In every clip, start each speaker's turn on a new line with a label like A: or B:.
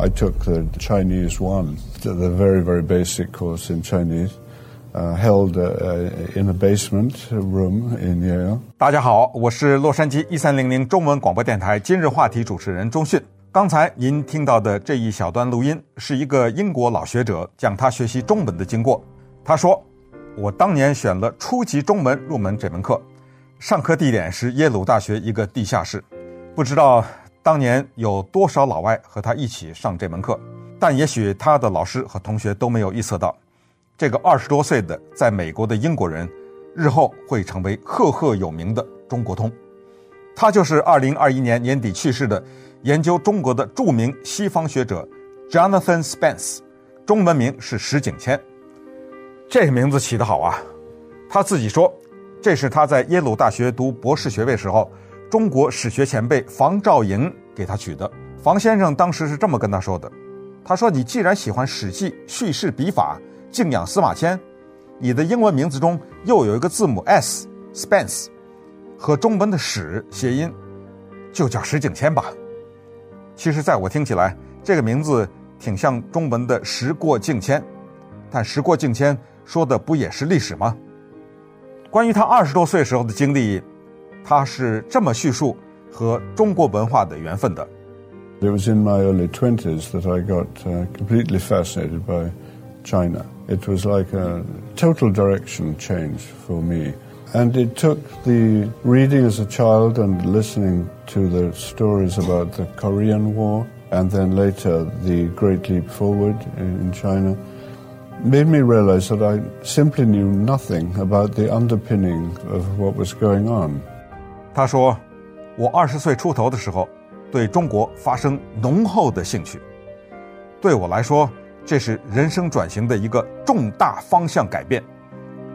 A: I took the Chinese one, the very, very basic course in Chinese, uh, held uh, in a basement room in Yale.
B: 大家好，我是洛杉矶一三零零中文广播电台今日话题主持人钟迅。刚才您听到的这一小段录音，是一个英国老学者讲他学习中文的经过。他说：“我当年选了初级中文入门这门课，上课地点是耶鲁大学一个地下室，不知道。”当年有多少老外和他一起上这门课？但也许他的老师和同学都没有预测到，这个二十多岁的在美国的英国人，日后会成为赫赫有名的中国通。他就是二零二一年年底去世的研究中国的著名西方学者 Jonathan Spence，中文名是石景谦。这个名字起得好啊！他自己说，这是他在耶鲁大学读博士学位时候。中国史学前辈房兆瀛给他取的。房先生当时是这么跟他说的：“他说，你既然喜欢《史记》叙事笔法，敬仰司马迁，你的英文名字中又有一个字母 S，Spence，和中文的史谐音，就叫石景谦吧。其实，在我听起来，这个名字挺像中文的时过境迁，但时过境迁说的不也是历史吗？关于他二十多岁时候的经历。”他是这么叙述和中国文化的缘分的。
A: It was in my early twenties that I got completely fascinated by China. It was like a total direction change for me. And it took the reading as a child and listening to the stories about the Korean War and then later the Great Leap Forward in China made me realize that I simply knew nothing about the underpinning of what was going on.
B: 他说：“我二十岁出头的时候，对中国发生浓厚的兴趣。对我来说，这是人生转型的一个重大方向改变。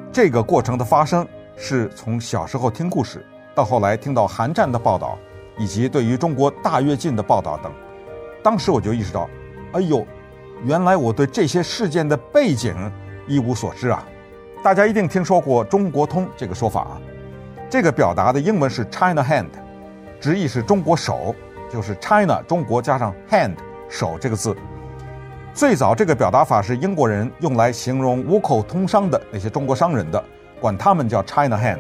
B: 这个过程的发生，是从小时候听故事，到后来听到韩战的报道，以及对于中国大跃进的报道等。当时我就意识到，哎呦，原来我对这些事件的背景一无所知啊！大家一定听说过‘中国通’这个说法啊。”这个表达的英文是 China Hand，直译是中国手，就是 China 中国加上 hand 手这个字。最早这个表达法是英国人用来形容五口通商的那些中国商人的，管他们叫 China Hand。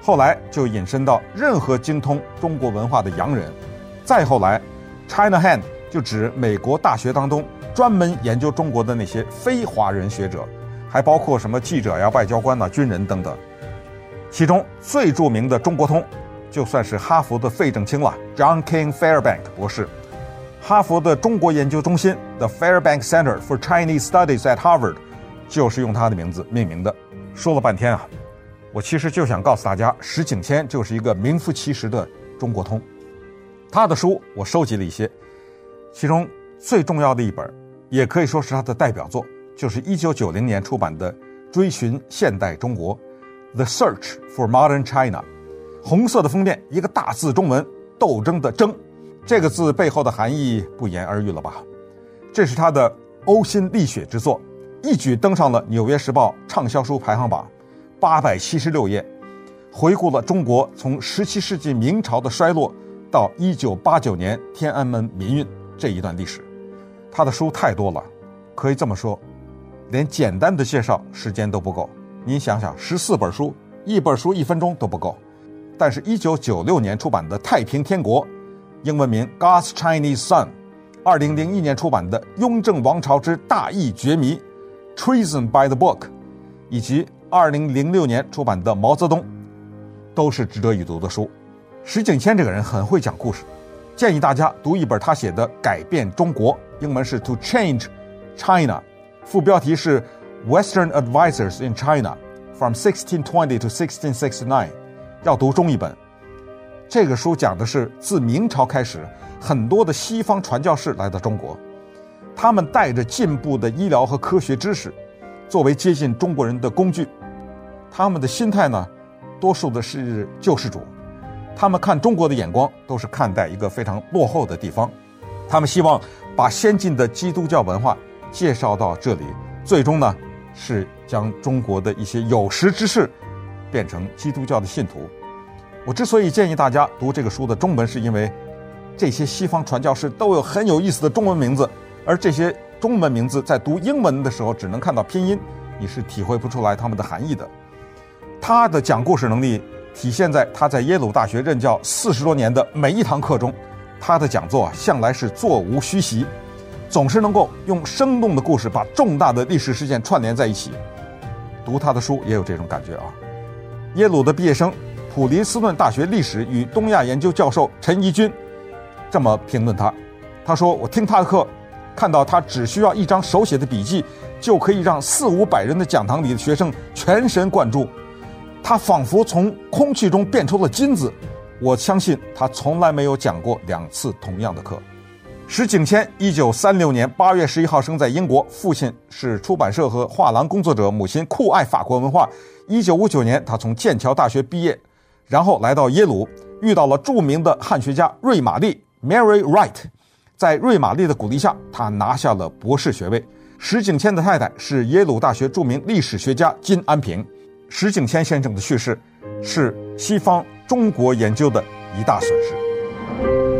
B: 后来就引申到任何精通中国文化的洋人。再后来，China Hand 就指美国大学当中专门研究中国的那些非华人学者，还包括什么记者呀、外交官呐、军人等等。其中最著名的中国通，就算是哈佛的费正清了，John King Fairbank 博士。哈佛的中国研究中心 The Fairbank Center for Chinese Studies at Harvard 就是用他的名字命名的。说了半天啊，我其实就想告诉大家，石景谦就是一个名副其实的中国通。他的书我收集了一些，其中最重要的一本，也可以说是他的代表作，就是一九九零年出版的《追寻现代中国》。The Search for Modern China，红色的封面，一个大字中文“斗争”的“争”，这个字背后的含义不言而喻了吧？这是他的呕心沥血之作，一举登上了《纽约时报》畅销书排行榜，八百七十六页，回顾了中国从十七世纪明朝的衰落到一九八九年天安门民运这一段历史。他的书太多了，可以这么说，连简单的介绍时间都不够。您想想，十四本书，一本书一分钟都不够。但是，一九九六年出版的《太平天国》，英文名《God's Chinese Son》，二零零一年出版的《雍正王朝之大义绝迷》（Treason by the Book），以及二零零六年出版的《毛泽东》，都是值得一读的书。石景谦这个人很会讲故事，建议大家读一本他写的《改变中国》，英文是《To Change China》，副标题是。Western Advisors in China from 1620 to 1669，要读中译本。这个书讲的是自明朝开始，很多的西方传教士来到中国，他们带着进步的医疗和科学知识，作为接近中国人的工具。他们的心态呢，多数的是救世主，他们看中国的眼光都是看待一个非常落后的地方，他们希望把先进的基督教文化介绍到这里，最终呢。是将中国的一些有识之士变成基督教的信徒。我之所以建议大家读这个书的中文，是因为这些西方传教士都有很有意思的中文名字，而这些中文名字在读英文的时候只能看到拼音，你是体会不出来他们的含义的。他的讲故事能力体现在他在耶鲁大学任教四十多年的每一堂课中，他的讲座向来是座无虚席，总是能够用生动的故事把重大的历史事件串联在一起。读他的书也有这种感觉啊。耶鲁的毕业生。普林斯顿大学历史与东亚研究教授陈怡君这么评论他：“他说，我听他的课，看到他只需要一张手写的笔记，就可以让四五百人的讲堂里的学生全神贯注。他仿佛从空气中变出了金子。我相信他从来没有讲过两次同样的课。”石景谦，一九三六年八月十一号生在英国，父亲是出版社和画廊工作者，母亲酷爱法国文化。一九五九年，他从剑桥大学毕业。然后来到耶鲁，遇到了著名的汉学家瑞玛丽 （Mary Wright）。在瑞玛丽的鼓励下，他拿下了博士学位。石景谦的太太是耶鲁大学著名历史学家金安平。石景谦先生的去世，是西方中国研究的一大损失。